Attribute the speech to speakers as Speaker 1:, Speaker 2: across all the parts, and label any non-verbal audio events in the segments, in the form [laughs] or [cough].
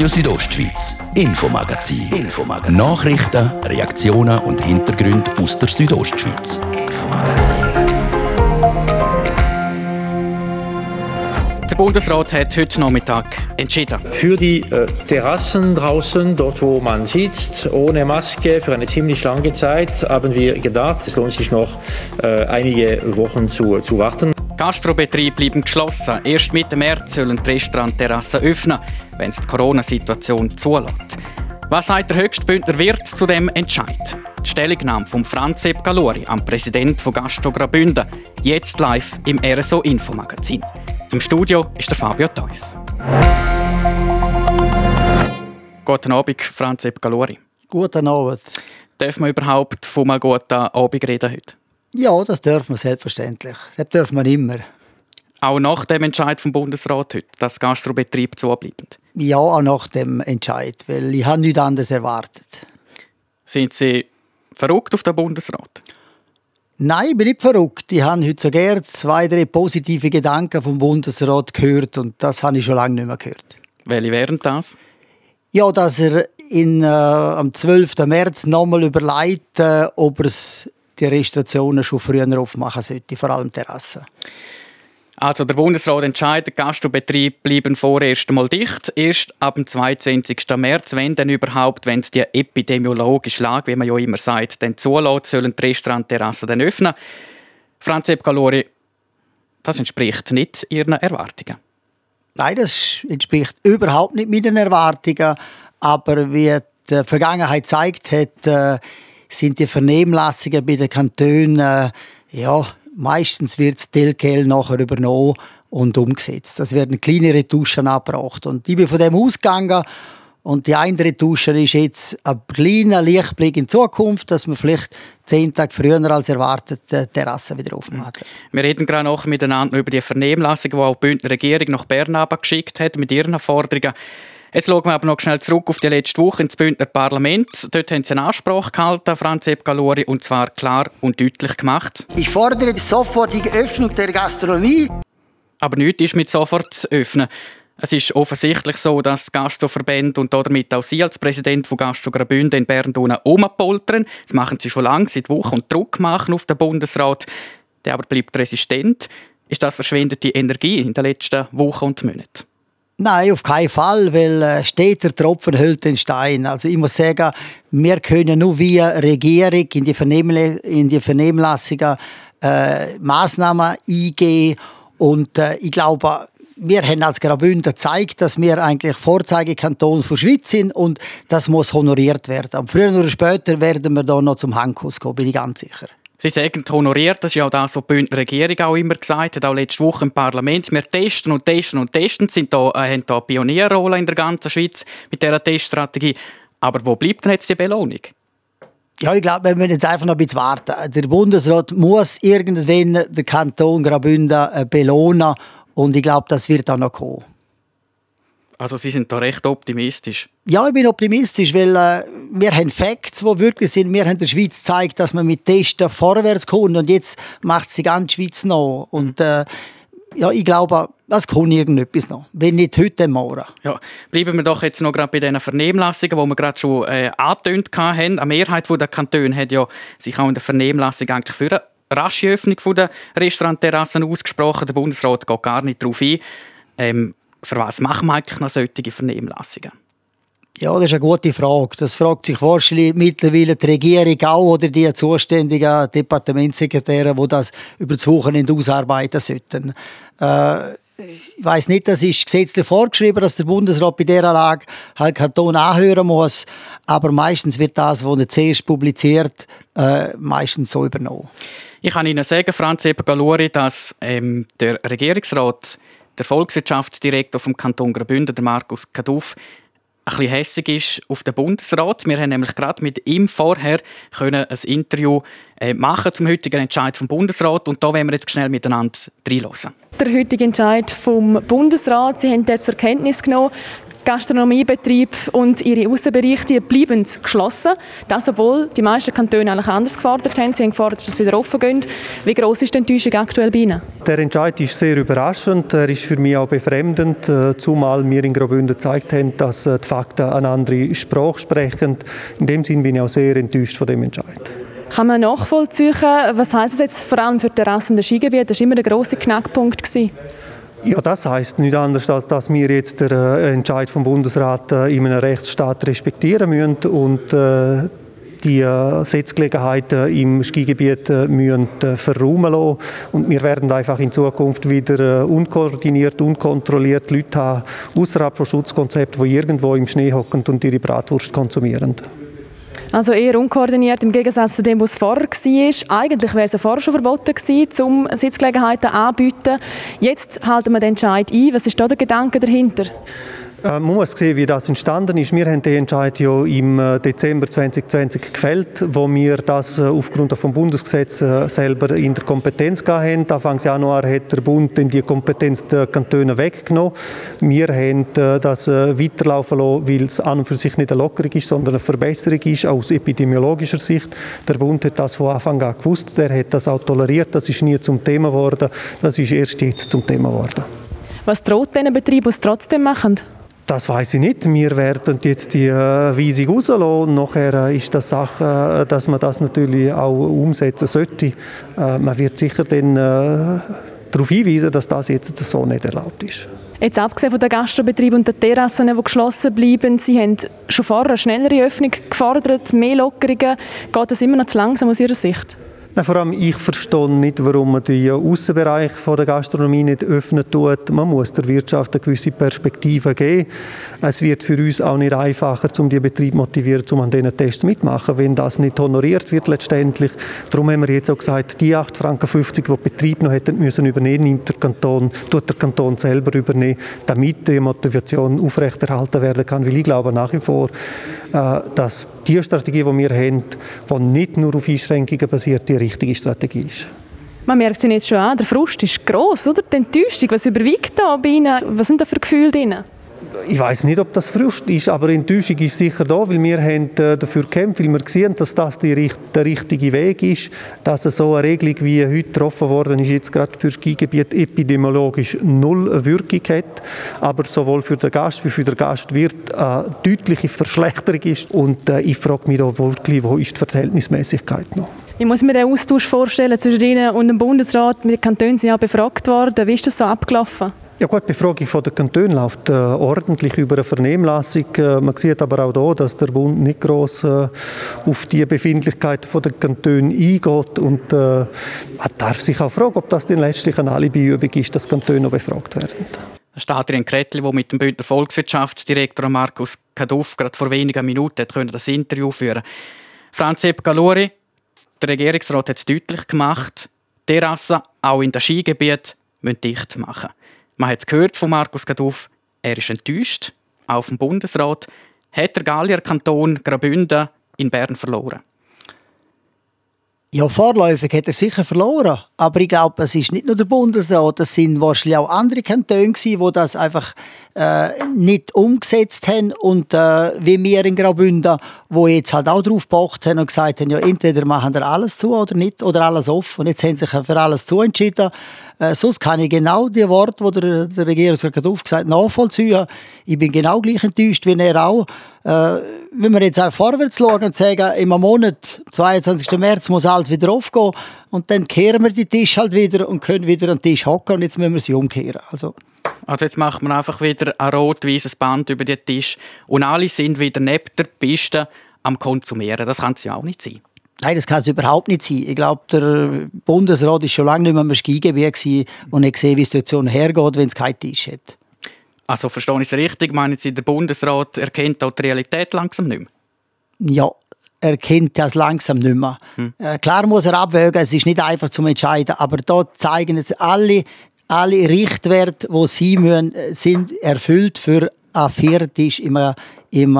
Speaker 1: Radio Südostschweiz, Infomagazin. Infomagazin. Nachrichten, Reaktionen und Hintergründe aus der Südostschweiz.
Speaker 2: Der Bundesrat hat heute Nachmittag entschieden.
Speaker 3: Für die äh, Terrassen draußen, dort wo man sitzt, ohne Maske für eine ziemlich lange Zeit, haben wir gedacht, es lohnt sich noch äh, einige Wochen zu, zu warten.
Speaker 2: Gastrobetriebe bleiben geschlossen. Erst Mitte März sollen die Restaurantterrassen öffnen, wenn es die Corona-Situation zulässt. Was sagt der höchste Bündner Wirt zu dem Entscheid? Die Stellungnahme von Franz Sepp Galori, am Präsident von Gastro Graubünden, jetzt live im RSO Infomagazin. Im Studio ist der Fabio Theus. Guten Abend, Franz Sepp Galori.
Speaker 4: Guten Abend.
Speaker 2: Dürfen wir überhaupt von einem guten Abend reden heute?
Speaker 4: Ja, das dürfen wir selbstverständlich. Das dürfen wir immer.
Speaker 2: Auch nach dem Entscheid vom Bundesrat heute, dass Gastrobetrieb zubleiben?
Speaker 4: Ja, auch nach dem Entscheid, weil ich habe nichts anderes erwartet.
Speaker 2: Sind Sie verrückt auf den Bundesrat?
Speaker 4: Nein, ich bin nicht verrückt. Ich habe heute sogar zwei, drei positive Gedanken vom Bundesrat gehört und das habe ich schon lange nicht mehr gehört.
Speaker 2: Welche wären das?
Speaker 4: Ja, dass er in, äh, am 12. März nochmal überlegt, äh, ob er die Restriktionen schon früher aufmachen sollte, vor allem Terrassen.
Speaker 2: Also der Bundesrat entscheidet, Gastrobetriebe bleiben vorerst einmal dicht. Erst ab dem 22. März, wenn dann überhaupt, wenn es die epidemiologische Lage, wie man ja immer sagt, dann zulässt, sollen die Restaurantterrassen dann öffnen. Franz Epkalori, das entspricht nicht Ihren Erwartungen.
Speaker 4: Nein, das entspricht überhaupt nicht meinen Erwartungen. Aber wie die Vergangenheit zeigt hat, äh, sind die Vernehmlassungen bei den Kantonen, äh, ja, meistens wird das Telkel nachher übernommen und umgesetzt. Das werden kleine Retuschen abgebracht. Und ich bin von dem ausgegangen und die eine Retusche ist jetzt ein kleiner Lichtblick in Zukunft, dass man vielleicht zehn Tage früher als erwartet die Terrasse wieder aufmacht.
Speaker 2: Wir reden gerade noch miteinander über die Vernehmlassung, die auch die Bündner Regierung nach Bern geschickt hat mit ihren Forderungen. Jetzt schauen wir aber noch schnell zurück auf die letzte Woche ins Bündner Parlament. Dort haben sie einen Anspruch gehalten, Franz Galori, und zwar klar und deutlich gemacht.
Speaker 4: Ich fordere die sofortige Öffnung der Gastronomie.
Speaker 2: Aber nichts ist mit sofort zu öffnen. Es ist offensichtlich so, dass Gastroverbände und damit auch Sie als Präsident von Gastro Graubünden in Bern umpoltern. Das machen Sie schon lange, seit Wochen und Druck machen auf den Bundesrat. Der aber bleibt resistent. Ist das verschwendete Energie in den letzten Wochen und Monaten?
Speaker 4: Nein, auf keinen Fall, weil äh, steht der Tropfen hüllt den Stein. Also ich muss sagen, wir können nur via Regierung in die, Vernehmle in die Vernehmlassungen äh, Massnahmen eingehen und äh, ich glaube, wir haben als Graubünden gezeigt, dass wir eigentlich Vorzeigekanton für Schweiz sind und das muss honoriert werden. Und früher oder später werden wir da noch zum Handkuss kommen, bin ich ganz sicher.
Speaker 2: Sie sagen, honoriert, das ist ja auch das, was die Bündner Regierung auch immer gesagt hat, auch letzte Woche im Parlament. Wir testen und testen und testen, sind da, äh, haben da eine Pionierrolle in der ganzen Schweiz mit dieser Teststrategie. Aber wo bleibt denn jetzt die Belohnung?
Speaker 4: Ja, ich glaube, wir müssen jetzt einfach noch ein bisschen warten. Der Bundesrat muss irgendwann den Kanton Graubünden äh, belohnen und ich glaube, das wird auch noch kommen.
Speaker 2: Also Sie sind da recht optimistisch.
Speaker 4: Ja, ich bin optimistisch, weil äh, wir haben Facts, die wirklich sind. Wir haben der Schweiz gezeigt, dass man mit Testen vorwärts kommt und jetzt macht es die ganze Schweiz noch. Und äh, ja, ich glaube, das kommt irgendetwas noch. Wenn nicht heute, morgen.
Speaker 2: Ja, bleiben wir doch jetzt noch gerade bei diesen Vernehmlassungen, die wir gerade schon äh, angetönt haben. Eine Mehrheit der Kantone hat ja sich auch in der Vernehmlassung eigentlich für eine rasche Öffnung der Restaurantterrassen ausgesprochen. Der Bundesrat geht gar nicht darauf ein. Ähm, für was machen wir eigentlich noch solche Vernehmlassungen?
Speaker 4: Ja, das ist eine gute Frage. Das fragt sich wahrscheinlich mittlerweile die Regierung auch oder die zuständigen Departementssekretäre, die das über das Wochenende ausarbeiten sollten. Äh, ich weiß nicht, das ist gesetzlich vorgeschrieben, dass der Bundesrat bei dieser Lage halt Kanton anhören muss, aber meistens wird das, was er zuerst publiziert, äh, meistens so übernommen.
Speaker 2: Ich kann Ihnen sagen, Franz Eber-Galuri, dass ähm, der Regierungsrat der Volkswirtschaftsdirektor vom Kanton Graubünden, der Markus Kaduff, ein bisschen hässig ist auf den Bundesrat. Wir haben nämlich gerade mit ihm vorher können ein Interview äh, machen zum heutigen Entscheid vom Bundesrat und da wollen wir jetzt schnell miteinander reinhören.
Speaker 5: Der heutige Entscheid vom Bundesrat, Sie haben jetzt zur Kenntnis genommen, Gastronomiebetriebe und ihre Außenbereiche bleiben geschlossen. Das, obwohl die meisten Kantone eigentlich anders gefordert haben. Sie haben gefordert, dass es wieder offen geht. Wie groß ist die Enttäuschung aktuell bei Ihnen?
Speaker 6: Der Entscheid ist sehr überraschend. Er ist für mich auch befremdend, äh, zumal wir in Graubünden gezeigt haben, dass äh, die Fakten eine andere Sprache sprechen. In dem Sinne bin ich auch sehr enttäuscht von dem Entscheid.
Speaker 5: Kann man nachvollziehen, was heißt es jetzt vor allem für die Terrassen der Skigebiete? Das war immer der grosse Knackpunkt. Gewesen.
Speaker 6: Ja, das heißt nicht anders, als dass wir jetzt den äh, Entscheid vom Bundesrat äh, in einem Rechtsstaat respektieren müssen und äh, die Sitzgelegenheiten im Skigebiet müssen verräumen lassen. Und wir werden einfach in Zukunft wieder unkoordiniert, unkontrolliert Leute haben, außerhalb von Schutzkonzepten, die irgendwo im Schnee hocken und ihre Bratwurst konsumieren.
Speaker 5: Also eher unkoordiniert im Gegensatz zu dem, was vorher war. Eigentlich wäre es vorher schon verboten gewesen, um Sitzgelegenheiten anzubieten. Jetzt halten wir den Entscheid ein. Was ist da der Gedanke dahinter?
Speaker 6: Äh, man muss sehen, wie das entstanden ist. Wir haben den Entscheid ja im äh, Dezember 2020 gefällt, wo wir das äh, aufgrund vom Bundesgesetz selber in der Kompetenz haben. Anfang Januar hat der Bund die Kompetenz der Kantone weggenommen. Wir haben das weiterlaufen lassen, weil es an und für sich nicht eine Lockerung ist, sondern eine Verbesserung ist aus epidemiologischer Sicht. Der Bund hat das von Anfang an gewusst. Der hat das auch toleriert. Das ist nie zum Thema geworden. Das ist erst jetzt zum Thema geworden.
Speaker 5: Was droht diesen Betrieben, die es trotzdem machen?
Speaker 6: Das weiß ich nicht. Wir werden jetzt die äh, Weisung rauslassen. Nachher äh, ist das Sache, äh, dass man das natürlich auch umsetzen sollte. Äh, man wird sicher dann darauf hinweisen, dass das jetzt so nicht erlaubt ist.
Speaker 5: Jetzt abgesehen von den Gastrobetrieben und den Terrassen, die geschlossen bleiben, Sie haben schon vorher eine schnellere Öffnung gefordert, mehr Lockerungen. Geht das immer noch zu langsam aus Ihrer Sicht?
Speaker 6: Nein, vor allem ich verstehe nicht, warum man den Außenbereich der Gastronomie nicht öffnen tut. Man muss der Wirtschaft eine gewisse Perspektive geben. Es wird für uns auch nicht einfacher, um die Betriebe motivieren, um an diesen Tests mitmachen, wenn das nicht honoriert wird letztendlich. Darum haben wir jetzt auch gesagt, die 8,50 Franken, die die Betriebe noch hätten müssen übernehmen, nimmt der Kanton, tut der Kanton selber übernehmen, damit die Motivation aufrechterhalten werden kann. Weil ich glaube nach wie vor, äh, dass die Strategie, die wir haben, die nicht nur auf Einschränkungen basiert, die richtige Strategie ist.
Speaker 5: Man merkt es jetzt schon an, der Frust ist gross, oder? Die Enttäuschung, was überwiegt da bei Ihnen? Was sind da für Gefühle drin?
Speaker 6: Ich weiß nicht, ob das Frust ist, aber Enttäuschung ist sicher da, weil wir haben äh, dafür gekämpft, weil wir sehen, dass das die, der richtige Weg ist, dass so eine Regelung wie heute getroffen worden ist, jetzt gerade für das Skigebiet epidemiologisch null Wirkung hat, aber sowohl für den Gast wie für den Gastwirt eine deutliche Verschlechterung ist und äh, ich frage mich da wirklich, wo ist die Verhältnismäßigkeit noch?
Speaker 5: Ich muss mir den Austausch vorstellen zwischen Ihnen und dem Bundesrat. Mit den Kantonen sind ja befragt worden. Wie ist das so abgelaufen?
Speaker 6: Ja gut, die Befragung von der Kantone läuft äh, ordentlich über eine Vernehmlassung. Äh, man sieht aber auch hier, dass der Bund nicht gross äh, auf die Befindlichkeiten der Kantone eingeht und äh, man darf sich auch fragen, ob das denn letztlich eine Alibiübung ist, dass Kantone noch befragt werden.
Speaker 2: Adrian Kretli, der mit dem Bündner Volkswirtschaftsdirektor Markus Kaduff gerade vor wenigen Minuten das Interview führen Franz Sepp Galori, der Regierungsrat hat es deutlich gemacht, Terrassen, auch in den Skigebieten, müssen dicht machen. Man hat es gehört von Markus Gaduff, er ist enttäuscht. Auf dem Bundesrat hat der Gallier Kanton Graubünden in Bern verloren.
Speaker 4: Ja, vorläufig hat er sicher verloren. Aber ich glaube, es ist nicht nur der Bundesrat, es sind wahrscheinlich auch andere Kantone, die das einfach äh, nicht umgesetzt haben. Und äh, wie wir in Graubünden, wo jetzt halt auch drauf gepocht haben und gesagt haben, ja, entweder machen wir alles zu oder nicht, oder alles offen. Und jetzt haben sie sich für alles zu entschieden. Äh, sonst kann ich genau die Worte, die der, der Regierungsrat aufgesagt hat, nachvollziehen. Ich bin genau gleich enttäuscht wie er auch. Äh, wenn wir jetzt auch vorwärts schauen und sagen, im Monat, 22. März, muss alles wieder aufgehen und dann kehren wir die Tisch halt wieder und können wieder an den Tisch hocken und jetzt müssen wir sie umkehren. Also,
Speaker 2: also jetzt macht man einfach wieder ein rot-weißes Band über den Tisch und alle sind wieder neben der Piste am Konsumieren. Das kann es ja auch nicht sein.
Speaker 4: Nein, das kann es überhaupt nicht sein. Ich glaube, der Bundesrat ist schon lange nicht mehr im Skigebiet und nicht gesehen, wie die Situation hergeht, wenn es keinen Tisch hat.
Speaker 2: Also verstehe ich es richtig? Meinen Sie, der Bundesrat erkennt auch die Realität langsam nicht mehr?
Speaker 4: Ja, er kennt das langsam nicht mehr. Hm. Äh, klar muss er abwägen, es ist nicht einfach zu entscheiden, aber dort zeigen es alle, alle Richtwerte, die sie müssen, sind erfüllt für ein Viertisch im, im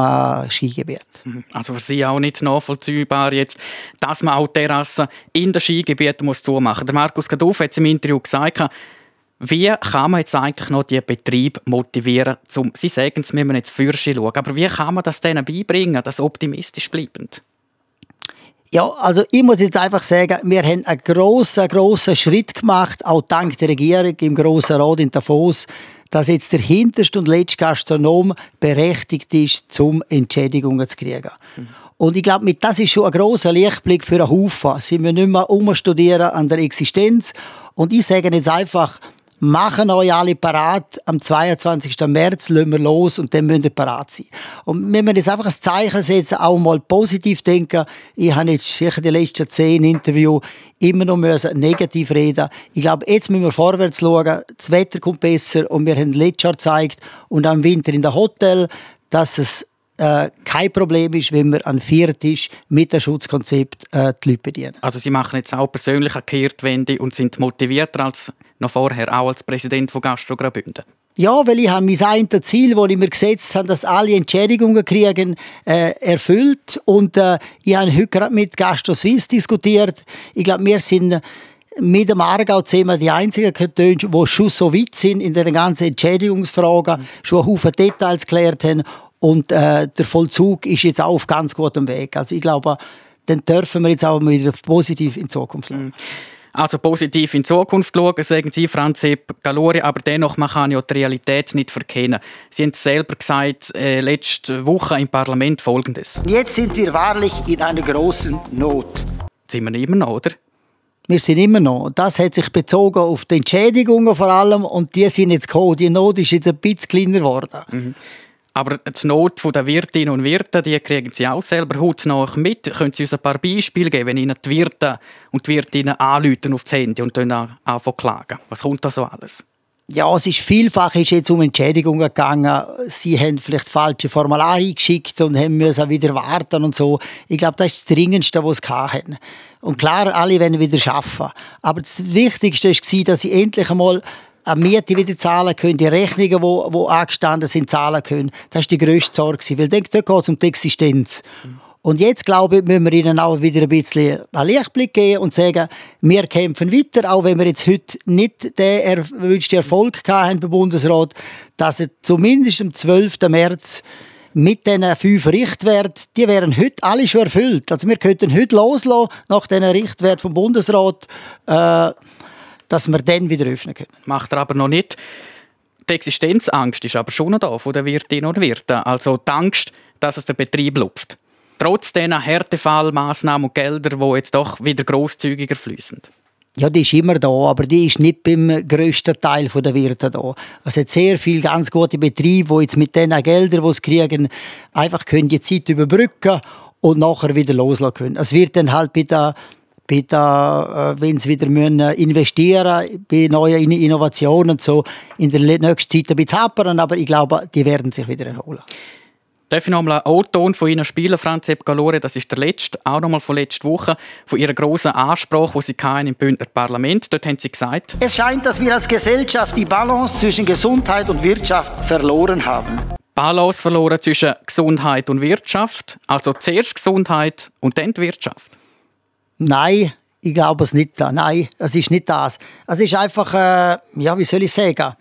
Speaker 4: Skigebiet.
Speaker 2: Mhm. Also für Sie auch nicht nachvollziehbar jetzt, dass man auch Terrassen in den Skigebieten muss zumachen muss. Der Markus Gaduff hat es im Interview gesagt, Wie kann man jetzt eigentlich noch die Betrieb motivieren, zum, Sie sagen, es müssen wir jetzt für schauen, aber wie kann man das denen beibringen, dass optimistisch bleibend?
Speaker 4: Ja, also ich muss jetzt einfach sagen, wir haben einen grossen, grossen Schritt gemacht, auch dank der Regierung im Grossen Rat in Davos, dass jetzt der hinterste und letzte Gastronom berechtigt ist, zum Entschädigungen zu kriegen. Mhm. Und ich glaube, das ist schon ein großer Lichtblick für einen Haufen. Sie müssen nicht mehr umstudieren an der Existenz. Und ich sage jetzt einfach, machen euch alle parat. Am 22. März lassen wir los und dann müssen wir parat sein. Und wenn wir jetzt einfach ein Zeichen setzen, auch mal positiv denken, ich habe jetzt sicher die letzten zehn Interviews immer noch negativ reden. Ich glaube, jetzt müssen wir vorwärts schauen. Das Wetter kommt besser und wir haben letztes Jahr gezeigt und am Winter in der Hotel, dass es äh, kein Problem ist, wenn wir an vier Tisch mit dem Schutzkonzept äh, die Leute bedienen.
Speaker 2: Also Sie machen jetzt auch persönlich eine Kehrtwende und sind motivierter als noch vorher, auch als Präsident von Gastro Graubünden?
Speaker 4: Ja, weil ich habe mein eigenes Ziel, das ich mir gesetzt habe, dass alle Entschädigungen kriegen, äh, erfüllt. Und äh, ich habe heute gerade mit Gastro Suisse diskutiert. Ich glaube, wir sind mit dem Aargau zusammen die einzigen Kantone, die schon so weit sind in der ganzen Entschädigungsfrage, mhm. schon einen Haufen Details geklärt haben und äh, der Vollzug ist jetzt auch auf ganz gutem Weg. Also ich glaube, dann dürfen wir jetzt auch wieder positiv in Zukunft schauen. Mhm.
Speaker 2: Also positiv in Zukunft schauen, sagen Sie, Franz Sepp Galori, aber dennoch man kann ja die Realität nicht verkennen. Sie haben selber gesagt, äh, letzte Woche im Parlament Folgendes.
Speaker 4: Jetzt sind wir wahrlich in einer großen Not.
Speaker 2: Sind wir immer noch, oder?
Speaker 4: Wir sind immer noch. Das hat sich bezogen auf die Entschädigungen vor allem und die sind jetzt gekommen. Die Not ist jetzt ein bisschen kleiner geworden. Mhm.
Speaker 2: Aber die Not der Wirtinnen und Wirte, die kriegen Sie auch selber hautnah mit. Können Sie uns ein paar Beispiele geben, wenn Ihnen die Wirte und die Wirtinnen anrufen auf das Handy und dann anfangen klagen? Was kommt da so alles?
Speaker 4: Ja, es ist vielfach ist jetzt um Entschädigungen gegangen. Sie haben vielleicht falsche Formulare geschickt und haben müssen wieder warten und so. Ich glaube, das ist das Dringendste, was sie hatten. Und klar, alle wollen wieder arbeiten. Aber das Wichtigste war, dass sie endlich einmal Miete wieder zahlen können, die Rechnungen, die, die angestanden sind, zahlen können. Das war die grösste Sorge. Weil dort geht es um die Existenz. Und jetzt, glaube ich, müssen wir ihnen auch wieder ein bisschen einen Lichtblick geben und sagen, wir kämpfen weiter, auch wenn wir jetzt heute nicht den erwünschten Erfolg haben beim Bundesrat, dass er zumindest am 12. März mit diesen fünf Richtwerten, die wären heute alle schon erfüllt. Also wir könnten heute loslassen nach diesen Richtwerten vom Bundesrat. Äh, dass wir dann wieder öffnen können.
Speaker 2: Macht er aber noch nicht. Die Existenzangst ist aber schon noch da von den Wirtinnen und Wirten. Also die Angst, dass es der Betrieb lupft. Trotz dieser Härtefallmaßnahmen und Gelder, die jetzt doch wieder grosszügiger fließen.
Speaker 4: Ja, die ist immer da, aber die ist nicht beim grössten Teil der Wirte da. Es hat sehr viele ganz gute Betriebe, die jetzt mit diesen Geldern, die sie kriegen, einfach können die Zeit überbrücken und nachher wieder loslassen können. Es wird dann halt bei der bei der, äh, wenn sie wieder müssen investieren bei neuen Innovationen und so, in der nächsten Zeit ein bisschen hapern, aber ich glaube, die werden sich wieder erholen.
Speaker 2: Darf ich noch mal einen O-Ton von Ihnen spielen, Franz Galore? Das ist der letzte, auch noch mal von letzter Woche, von Ihrer großen Ansprache, die Sie im Bündner Parlament. Dort haben Sie gesagt:
Speaker 4: Es scheint, dass wir als Gesellschaft die Balance zwischen Gesundheit und Wirtschaft verloren haben.
Speaker 2: Balance verloren zwischen Gesundheit und Wirtschaft, also zuerst Gesundheit und dann die Wirtschaft.
Speaker 4: Nein, ich glaube es nicht. Nein, es ist nicht das. Es ist einfach, äh, ja, wie soll ich sagen?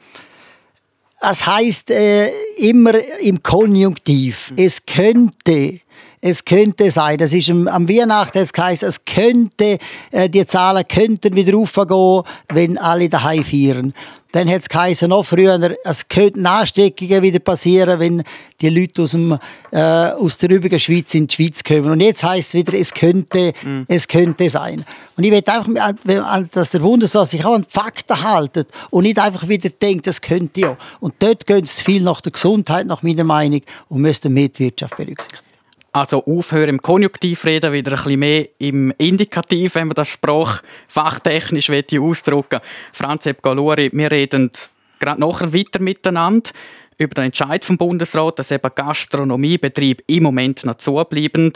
Speaker 4: Es heißt äh, immer im Konjunktiv. Es könnte, es könnte sein. Das ist am, am Weihnachten es heißt, es könnte, äh, die Zahlen könnten wieder raufgehen, wenn alle daheim feiern. Dann hat es geheißen, noch früher, es könnten Ansteckungen wieder passieren, wenn die Leute aus, dem, äh, aus der übrigen Schweiz in die Schweiz kommen. Und jetzt heißt es wieder, es könnte, mm. es könnte sein. Und ich will einfach, dass der Bundesrat sich auch an Fakten haltet und nicht einfach wieder denkt, es könnte ja. Und dort geht es viel nach der Gesundheit, nach meiner Meinung, und müsste mehr die Wirtschaft berücksichtigen.
Speaker 2: Also aufhören im Konjunktiv reden, wieder ein bisschen mehr im Indikativ, wenn man das sprachfachtechnisch ausdrücken Franz Epp Galuri, wir reden gerade nachher weiter miteinander über den Entscheid vom Bundesrat, dass eben Gastronomiebetrieb im Moment noch zubleiben.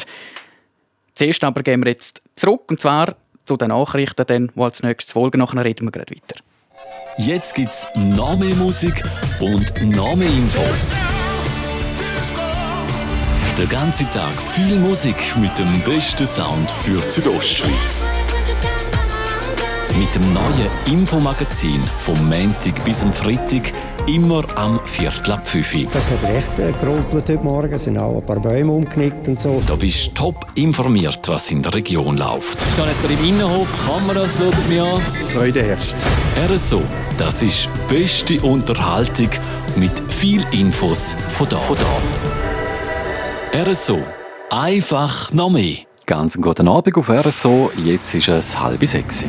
Speaker 2: Zuerst aber gehen wir jetzt zurück, und zwar zu den Nachrichten, dann, die als nächstes folgen. Nachher reden wir gerade weiter.
Speaker 1: Jetzt gibt es noch mehr Musik und noch mehr Infos. Der ganze Tag viel Musik mit dem besten Sound für Südostschweiz.
Speaker 7: mit dem neuen Infomagazin vom Montag bis am Freitag immer am Viertel ab 5
Speaker 8: Das hat recht äh, gerumpelt heute Morgen, es sind auch ein paar Bäume umgenickt und so.
Speaker 7: Da bist du top informiert, was in der Region läuft.
Speaker 9: Ich stehe jetzt gerade im Innenhof, Kameras schauen mir an.
Speaker 8: Freude herrscht.
Speaker 7: RSO, das ist beste Unterhaltung mit viel Infos von da. Von da. RSO, einfach noch mehr.
Speaker 10: Ganz guten Abend auf RSO, jetzt ist es halb sechs.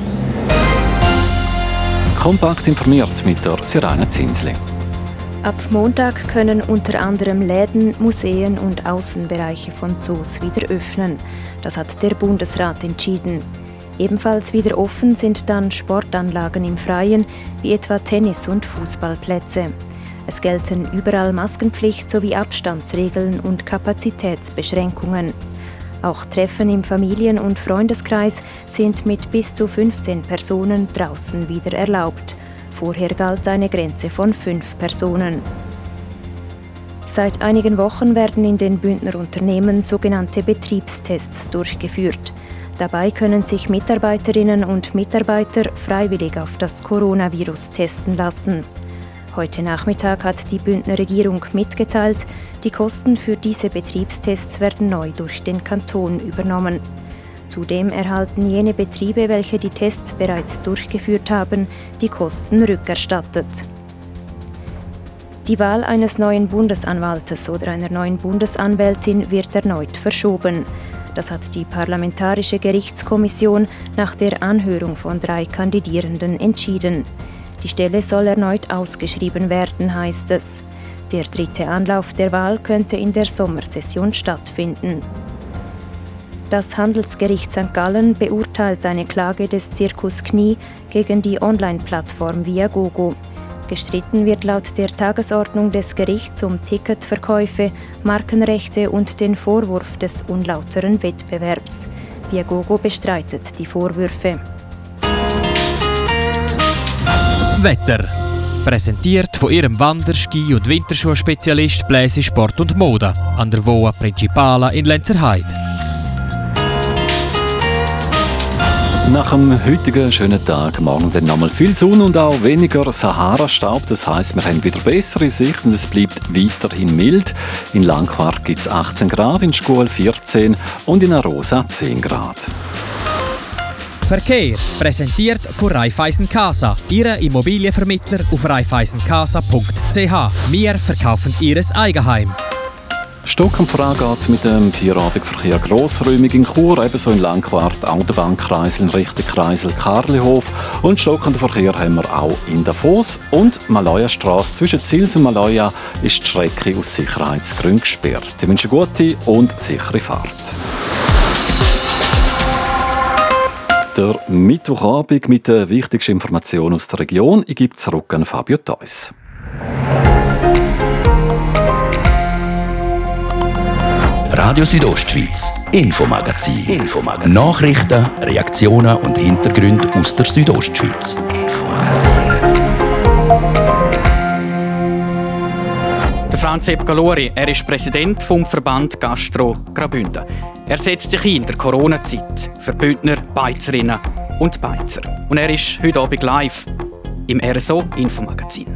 Speaker 10: Kompakt informiert mit der Sirene Zinsli.
Speaker 11: Ab Montag können unter anderem Läden, Museen und Außenbereiche von Zoos wieder öffnen. Das hat der Bundesrat entschieden. Ebenfalls wieder offen sind dann Sportanlagen im Freien, wie etwa Tennis- und Fußballplätze. Es gelten überall Maskenpflicht sowie Abstandsregeln und Kapazitätsbeschränkungen. Auch Treffen im Familien- und Freundeskreis sind mit bis zu 15 Personen draußen wieder erlaubt. Vorher galt eine Grenze von fünf Personen. Seit einigen Wochen werden in den Bündner Unternehmen sogenannte Betriebstests durchgeführt. Dabei können sich Mitarbeiterinnen und Mitarbeiter freiwillig auf das Coronavirus testen lassen. Heute Nachmittag hat die Bündner Regierung mitgeteilt, die Kosten für diese Betriebstests werden neu durch den Kanton übernommen. Zudem erhalten jene Betriebe, welche die Tests bereits durchgeführt haben, die Kosten rückerstattet. Die Wahl eines neuen Bundesanwaltes oder einer neuen Bundesanwältin wird erneut verschoben. Das hat die Parlamentarische Gerichtskommission nach der Anhörung von drei Kandidierenden entschieden. Die Stelle soll erneut ausgeschrieben werden, heißt es. Der dritte Anlauf der Wahl könnte in der Sommersession stattfinden. Das Handelsgericht St. Gallen beurteilt eine Klage des Zirkus Knie gegen die Online-Plattform Viagogo. Gestritten wird laut der Tagesordnung des Gerichts um Ticketverkäufe, Markenrechte und den Vorwurf des unlauteren Wettbewerbs. Viagogo bestreitet die Vorwürfe.
Speaker 12: Wetter. Präsentiert von ihrem Wander-, Ski- und Winterschuhspezialist Bläse Sport und Mode an der Voa Principala in Lenzerheide.
Speaker 10: Nach dem heutigen schönen Tag morgen dann nochmal viel Sonne und auch weniger Sahara-Staub. Das heißt, wir haben wieder bessere Sicht und es bleibt weiterhin mild. In Langquart gibt es 18 Grad, in Schkuhl 14 und in Arosa 10 Grad.
Speaker 12: Verkehr präsentiert von Raiffeisen Casa, Ihre Immobilienvermittler auf raiffeisencasa.ch. Wir verkaufen Ihres Eigenheim.
Speaker 10: Stock am Voran geht mit dem Vierabendverkehr grossräumig in Chur, ebenso in Langquart, Autobahnkreisel in Richtung Kreisel Karlihof und stockenden Verkehr haben wir auch in Davos und Maloja Straße zwischen Zils und Maloja ist die Strecke aus Sicherheitsgründen gesperrt. Ich wünsche gute und sichere Fahrt. Der Mittwochabend mit den wichtigsten Informationen aus der Region. Ich gebe zurück an Fabio Theus.
Speaker 1: Radio Südostschweiz, Infomagazin. Infomagazin. Nachrichten, Reaktionen und Hintergründe aus der Südostschweiz.
Speaker 2: Der Franz Sepp Galori, er ist Präsident vom Verband Gastro Graubünden. Er setzt sich ein in der Corona-Zeit für Bündner, Beizerinnen und Beizer. Und er ist heute Abend live im RSO Infomagazin.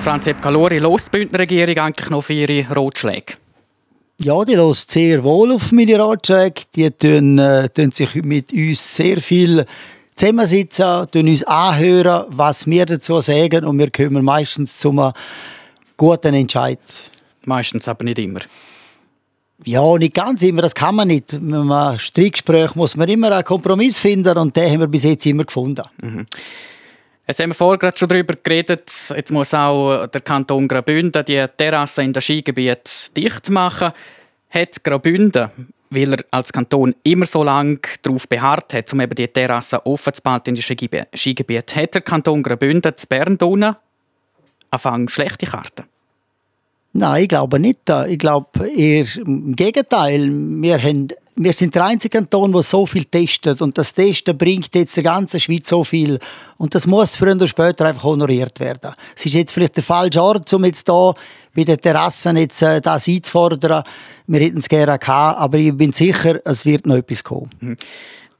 Speaker 2: Franz Sepp Galori, lost die Bündner Regierung eigentlich noch für ihre Rotschläge?
Speaker 4: Ja, die lässt sehr wohl auf meine Ratschläge. Die tun, äh, tun sich mit uns sehr viel zusammensitzen, tun uns anhören, was wir dazu sagen und wir kommen meistens zu einem guten Entscheid.
Speaker 2: Meistens aber nicht immer.
Speaker 4: Ja, nicht ganz immer, das kann man nicht. Mit einem Streitgespräch muss man immer einen Kompromiss finden und den haben wir bis jetzt immer gefunden.
Speaker 2: Mhm. Jetzt haben wir vorher gerade schon darüber geredet, jetzt muss auch der Kanton Graubünden die Terrasse in das Skigebiet dicht machen. Hat Graubünden, weil er als Kanton immer so lange darauf beharrt hat, um eben die Terrasse offen zu behalten in den Skigebiet, hat der Kanton Graubünden zu Bern unten anfangen schlechte Karten?
Speaker 4: Nein, ich glaube nicht. Ich glaube eher im Gegenteil. Wir haben wir sind der einzige Kanton, der so viel testet. Und das Testen bringt jetzt der ganzen Schweiz so viel. Und das muss früher oder später einfach honoriert werden. Es ist jetzt vielleicht der falsche Ort, um jetzt hier bei den Terrassen jetzt, äh, das einzufordern. Wir hätten es gerne gehabt, aber ich bin sicher, es wird noch etwas kommen. Mhm.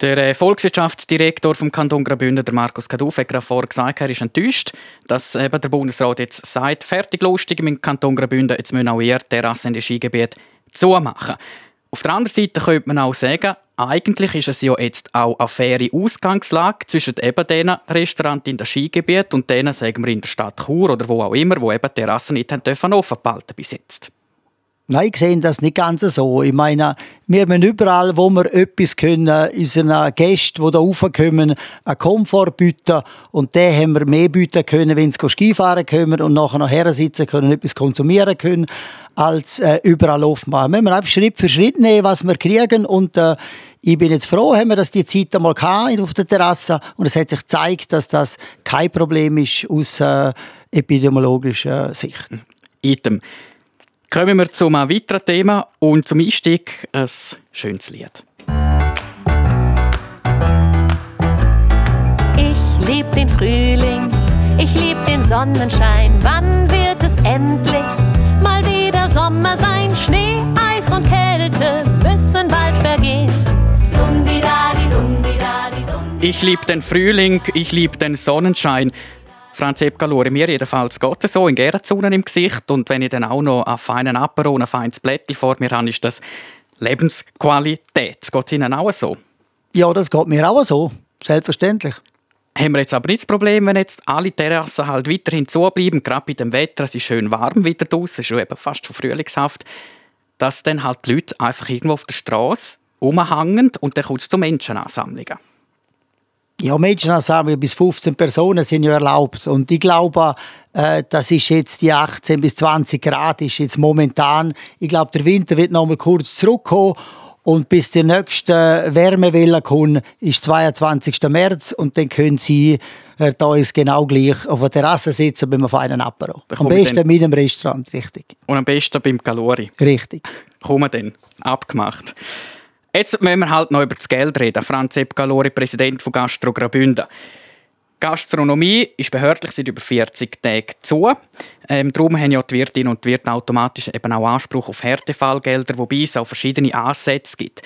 Speaker 2: Der äh, Volkswirtschaftsdirektor vom Kanton Graubünden, der Markus Kaduf, hat gerade vorher gesagt, er ist enttäuscht, dass eben der Bundesrat jetzt sagt, fertig lustig im Kanton Graubünden, jetzt müssen auch ihr Terrassen in den Skigebieten zumachen. Auf der anderen Seite könnte man auch sagen, eigentlich ist es ja jetzt auch eine faire Ausgangslage zwischen eben diesen Restaurants in den Skigebiet und denen, sagen wir, in der Stadt Chur oder wo auch immer, wo eben Terrassen nicht offen behalten bis jetzt.
Speaker 4: Nein, ich sehe das nicht ganz so. Ich meine, wir müssen überall, wo wir etwas können, unseren Gästen, die hier raufkommen, einen Komfort bieten. Und den haben wir mehr bieten können, wenn sie Skifahren können und nachher noch sitzen können und etwas konsumieren können, als äh, überall aufmachen. Wir müssen einfach Schritt für Schritt nehmen, was wir kriegen. Und äh, ich bin jetzt froh, haben wir das die Zeit einmal auf der Terrasse. Und es hat sich gezeigt, dass das kein Problem ist aus äh, epidemiologischer Sicht.
Speaker 2: Item. Kommen wir zu einem weiteren Thema und zum Einstieg ein schönes Lied.
Speaker 13: Ich lieb den Frühling, ich lieb den Sonnenschein. Wann wird es endlich mal wieder Sommer sein? Schnee, Eis und Kälte müssen bald vergehen.
Speaker 2: Ich lieb den Frühling, ich lieb den Sonnenschein. Franz Epgalore, mir jedenfalls geht es so, in Gärenzonen im Gesicht. Und wenn ich dann auch noch einen feinen Apero, ein feines Blättchen vor mir habe, ist das Lebensqualität. Geht es Ihnen auch so?
Speaker 4: Ja, das geht mir auch so. Selbstverständlich.
Speaker 2: Haben wir jetzt aber nicht das Problem, wenn jetzt alle Terrassen halt weiterhin zubleiben, gerade bei dem Wetter, es ist schön warm wieder draußen, es ist schon eben fast schon frühlingshaft, dass dann halt die Leute einfach irgendwo auf der Straße rumhängen und dann kommt es zu Menschenansammlungen.
Speaker 4: Ja, Menschenansammlungen bis 15 Personen sind ja erlaubt. Und ich glaube, äh, das ist jetzt die 18 bis 20 Grad, ist jetzt momentan. Ich glaube, der Winter wird noch mal kurz zurückkommen. Und bis die nächste Wärmewelle kommt, ist 22. März. Und dann können Sie äh, da ist genau gleich auf der Terrasse sitzen beim feinen Apero. Am besten mit dem Restaurant, richtig.
Speaker 2: Und am besten beim Calori.
Speaker 4: Richtig.
Speaker 2: Kommen dann. Abgemacht. Jetzt müssen wir halt noch über das Geld reden. Franz Epp Galori, Präsident von Gastro Graubünden. Gastronomie ist behördlich seit über 40 Tagen zu. Ähm, darum haben ja die Wirtinnen und Wirte automatisch eben auch Anspruch auf Härtefallgelder, wobei es auch verschiedene Ansätze gibt.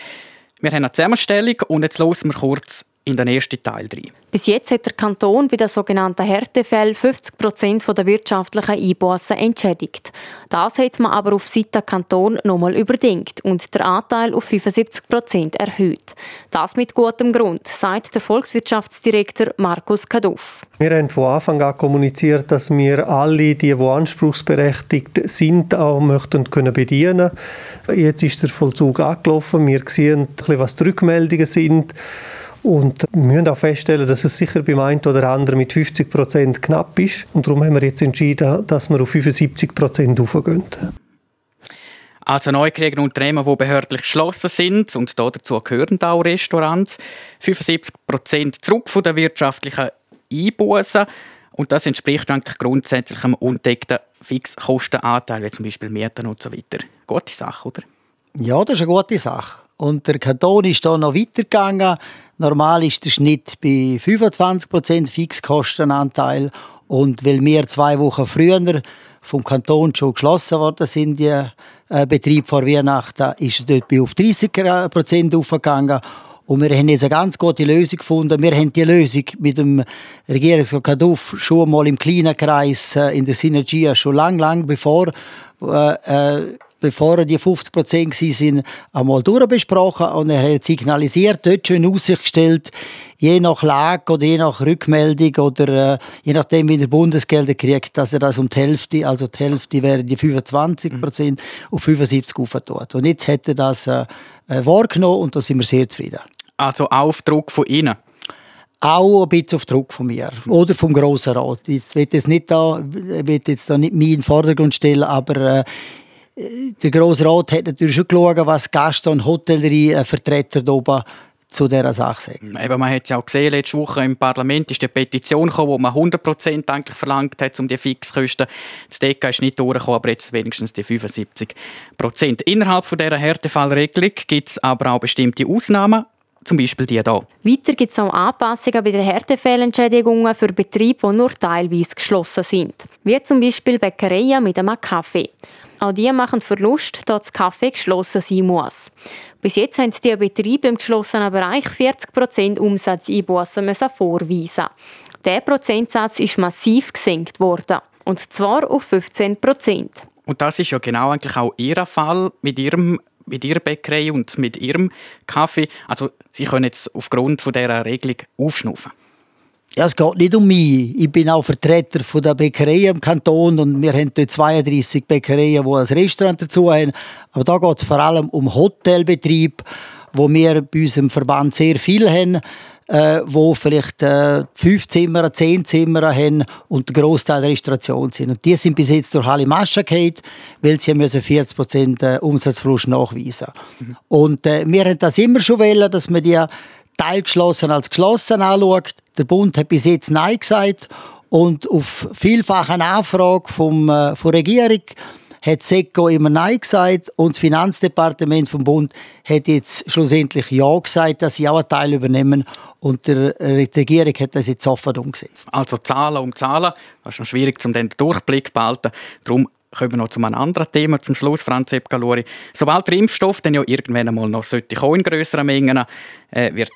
Speaker 2: Wir haben eine Zusammenstellung und jetzt hören wir kurz in den ersten Teil rein.
Speaker 14: Bis jetzt hat der Kanton bei den sogenannten Härtefällen 50 Prozent der wirtschaftlichen Einbußen entschädigt. Das hat man aber auf Seite Kanton nochmal überdenkt und der Anteil auf 75 Prozent erhöht. Das mit gutem Grund, sagt der Volkswirtschaftsdirektor Markus Kaduff.
Speaker 6: Wir haben von Anfang an kommuniziert, dass wir alle, die, die anspruchsberechtigt sind, auch möchten können bedienen. Jetzt ist der Vollzug angelaufen. Wir sehen, was die Rückmeldungen sind. Und wir müssen auch feststellen, dass es sicher beim einen oder anderen mit 50 Prozent knapp ist. Und darum haben wir jetzt entschieden, dass wir auf 75 Prozent hochgehen.
Speaker 2: Also neu kriegen Unternehmen, die behördlich geschlossen sind und dazu gehören auch Restaurants, 75 Prozent zurück von der wirtschaftlichen Einbußen. Und das entspricht eigentlich grundsätzlich einem undeckten Fixkostenanteil, wie zum Beispiel Mieten und so weiter. Gute Sache, oder?
Speaker 4: Ja, das ist eine gute Sache. Und der Kanton ist da noch weitergegangen. Normal ist der Schnitt bei 25% Fixkostenanteil. Und weil wir zwei Wochen früher vom Kanton schon geschlossen worden sind, die äh, Betrieb vor Weihnachten, ist er dort auf 30% aufgegangen. Und wir haben jetzt eine ganz gute Lösung gefunden. Wir haben die Lösung mit dem Regierungsrat Kaduff schon mal im kleinen Kreis äh, in der Synergie schon lang, lang bevor äh, äh bevor die 50 Prozent sind, einmal durchbesprochen und er hat signalisiert, dort schon in Aussicht gestellt, je nach Lage oder je nach Rückmeldung oder äh, je nachdem, wie der Bundesgelder kriegt, dass er das um die Hälfte, also die Hälfte wären die 25 Prozent, mhm. auf 75 aufgetut. Und jetzt hat er das äh, äh, wahrgenommen und da sind wir sehr zufrieden.
Speaker 2: Also Aufdruck von Ihnen?
Speaker 4: auch ein bisschen auf Druck von mir oder vom Grossen Rat. Ich will jetzt nicht da, will jetzt da nicht mich in den Vordergrund stellen, aber äh, der Grosse Rat hat natürlich schon geschaut, was Gast- und Hotellerie-Vertreter hier oben zu dieser Sache sagen.
Speaker 2: Eben, man hat es ja auch gesehen, letzte Woche im Parlament ist die Petition gekommen, wo man 100% eigentlich verlangt hat, um die Fixkosten zu decken. ist nicht durchgekommen, aber jetzt wenigstens die 75%. Innerhalb von dieser Härtefallregelung gibt es aber auch bestimmte Ausnahmen zum Beispiel die hier.
Speaker 14: Weiter gibt es auch Anpassungen bei den Härtefehlentschädigungen für Betriebe, die nur teilweise geschlossen sind. Wie zum Beispiel Bäckereien mit einem Kaffee. Auch die machen Verlust, da das Kaffee geschlossen sein muss. Bis jetzt haben die Betriebe im geschlossenen Bereich 40% Umsatzeinbußen vorweisen. Der Prozentsatz ist massiv gesenkt worden. Und zwar auf 15%.
Speaker 2: Und das ist ja genau eigentlich auch Ihr Fall mit Ihrem mit ihrer Bäckerei und mit ihrem Kaffee. Also sie können jetzt aufgrund von dieser Regelung aufschnaufen.
Speaker 4: Ja, es geht nicht um mich. Ich bin auch Vertreter von der Bäckerei im Kanton und wir haben dort 32 Bäckereien, die ein Restaurant dazu haben. Aber da geht es vor allem um Hotelbetrieb, wo wir bei unserem Verband sehr viel haben äh, wo vielleicht äh, fünf Zimmer, zehn Zimmer haben und der Großteil der Restauration sind. Und die sind bis jetzt durch alle Maschen gefallen, weil sie müssen 40 Prozent äh, Umsatzverlust nachweisen. Mhm. Und äh, wir haben das immer schon wollen, dass man die teilgeschlossen als geschlossen anschaut. Der Bund hat bis jetzt Nein gesagt und auf vielfache Nachfrage vom, äh, von der Regierung hat SECO immer Nein gesagt und das Finanzdepartement vom Bund hat jetzt schlussendlich Ja gesagt, dass sie auch einen Teil übernehmen und der, äh, die Regierung hat das jetzt sofort umgesetzt.
Speaker 2: Also Zahlen um Zahlen. Das ist noch schwierig, um den Durchblick zu behalten. Darum kommen wir noch zu einem anderen Thema zum Schluss, Franz Epkalori. Sobald der Impfstoff dann ja irgendwann einmal noch sollte in grösseren Mengen, äh, wird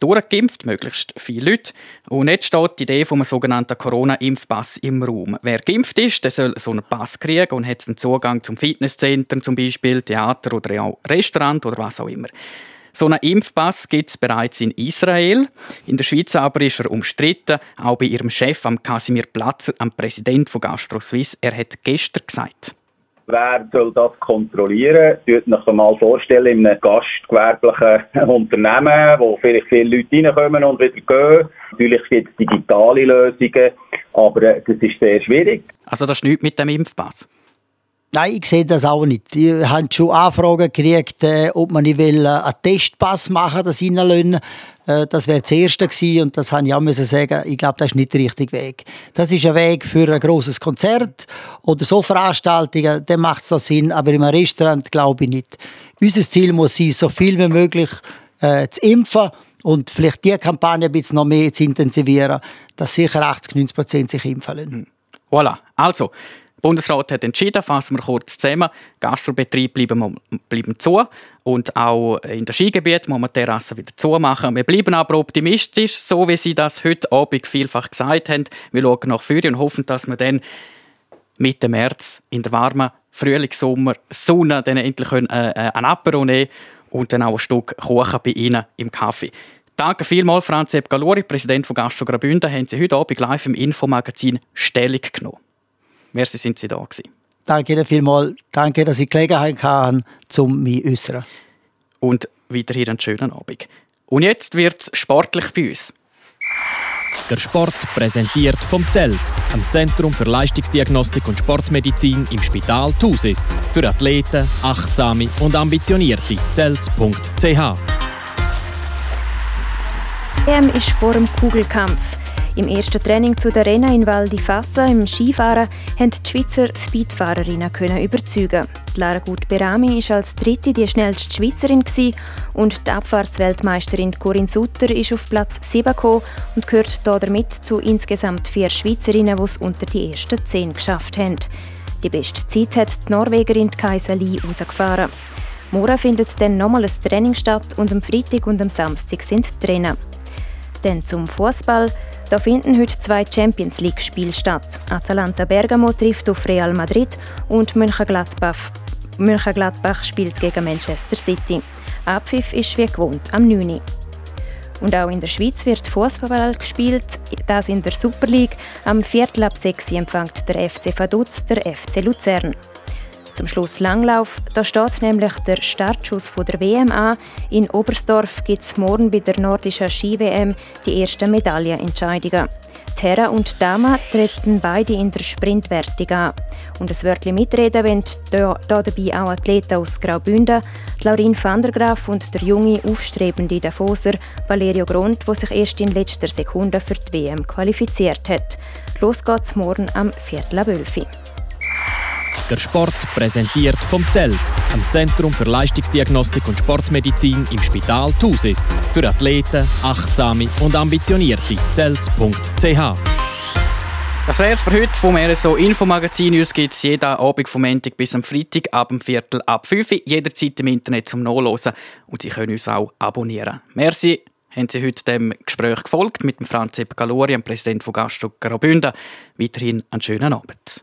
Speaker 2: durchgeimpft, möglichst viele Leute. Und jetzt steht die Idee vom sogenannten Corona-Impfpass im Raum. Wer geimpft ist, der soll so einen Pass kriegen und hat dann Zugang zum Fitnesszentrum zum Beispiel, Theater oder auch Restaurant oder was auch immer. So einen Impfpass gibt es bereits in Israel. In der Schweiz aber ist er umstritten, auch bei ihrem Chef, am Casimir Platzer, am Präsident von GastroSuisse. Er hat gestern gesagt,
Speaker 15: Wer soll das kontrollieren? Stellt euch mal vorstellen, in einem gastgewerblichen [laughs] Unternehmen, wo vielleicht viele Leute reinkommen und wieder gehen. Natürlich gibt es digitale Lösungen, aber äh, das ist sehr schwierig.
Speaker 2: Also das ist nichts mit dem Impfpass?
Speaker 4: Nein, ich sehe das auch nicht. Ich habe schon Anfragen gekriegt, äh, ob man nicht will, äh, einen Testpass machen das reinlassen. Äh, das wäre das Erste gewesen und das habe ich auch müssen sagen, ich glaube, das ist nicht der richtige Weg. Das ist ein Weg für ein großes Konzert oder so Veranstaltungen, dann macht es Sinn, aber im Restaurant glaube ich nicht. Unser Ziel muss sein, so viel wie möglich äh, zu impfen und vielleicht die Kampagne ein bisschen noch mehr zu intensivieren, dass sicher 80, 90 Prozent sich impfen lassen.
Speaker 2: Voilà, also Bundesrat hat entschieden, fassen wir kurz zusammen, Gastrobetriebe bleiben, bleiben zu und auch in den Skigebieten muss man die Terrassen wieder zumachen. Wir bleiben aber optimistisch, so wie Sie das heute Abend vielfach gesagt haben. Wir schauen nach vorne und hoffen, dass wir dann Mitte März in der warmen Frühlingssommer Sonne dann endlich können, äh, äh ein Apero nehmen und dann auch ein Stück Kuchen bei Ihnen im Kaffee. Danke vielmals, Franz Epp Galori, Präsident von Gastro Graubünden, haben Sie heute Abend live im Infomagazin Stellung genommen. Merci, sind Sie da gewesen.
Speaker 4: Danke Ihnen vielmals. Danke, dass ich Gelegenheit hatte, um mich zu äußern.
Speaker 2: Und weiterhin einen schönen Abend. Und jetzt wird es sportlich bei uns.
Speaker 12: Der Sport präsentiert vom CELS, am Zentrum für Leistungsdiagnostik und Sportmedizin im Spital Thusis. Für Athleten, Achtsame und Ambitionierte. CELS.ch
Speaker 11: EM ist vor dem Kugelkampf. Im ersten Training zu der Arena in Val di Fassa im Skifahren haben die Schweizer Speedfahrerinnen können überzeugen. Die Lara Gut Berami ist als dritte die schnellste Schweizerin und die Abfahrtsweltmeisterin Corinne Sutter ist auf Platz 7 gekommen und gehört damit zu insgesamt vier Schweizerinnen, die es unter die ersten zehn geschafft haben. Die beste Zeit hat die Norwegerin Kaiser Lee herausgefahren. Morgen findet dann nochmal ein Training statt und am Freitag und am Samstag sind Trainer. Dann zum Fußball. Da finden heute zwei Champions League-Spiele statt. Atalanta Bergamo trifft auf Real Madrid und Mönchengladbach, Mönchengladbach spielt gegen Manchester City. Abpfiff ist wie gewohnt am 9. Und auch in der Schweiz wird Fußball gespielt, das in der Super League. Am Viertel ab 6 empfängt der FC Vaduz der FC Luzern. Zum Schluss Langlauf. Da steht nämlich der Startschuss von der WM an. In Oberstdorf gibt es morgen bei der nordischen Ski-WM die ersten Medaillenentscheidungen. Die Herren und Damen treten beide in der Sprintwertung an. Und ein Wörtchen mitreden wollen hier dabei auch Athleten aus Graubünden, Laurin van der Graaf und der junge, aufstrebende Davoser Valerio Grund, der sich erst in letzter Sekunde für die WM qualifiziert hat. Los geht's morgen am Viertel ab
Speaker 12: der Sport präsentiert vom CELS, am Zentrum für Leistungsdiagnostik und Sportmedizin im Spital Thusis. Für Athleten, Achtsame und Ambitionierte. CELS.ch
Speaker 2: das wäre es für heute vom RSO Infomagazin. Uns gibt es jeden Abend vom Montag bis am Freitag ab dem Viertel ab 5 Uhr, jederzeit im Internet zum Nachlesen. Und Sie können uns auch abonnieren. Merci, haben Sie heute dem Gespräch gefolgt mit dem Franz Epp Galori, dem Präsident von Gastro Graubünden. Weiterhin einen schönen Abend.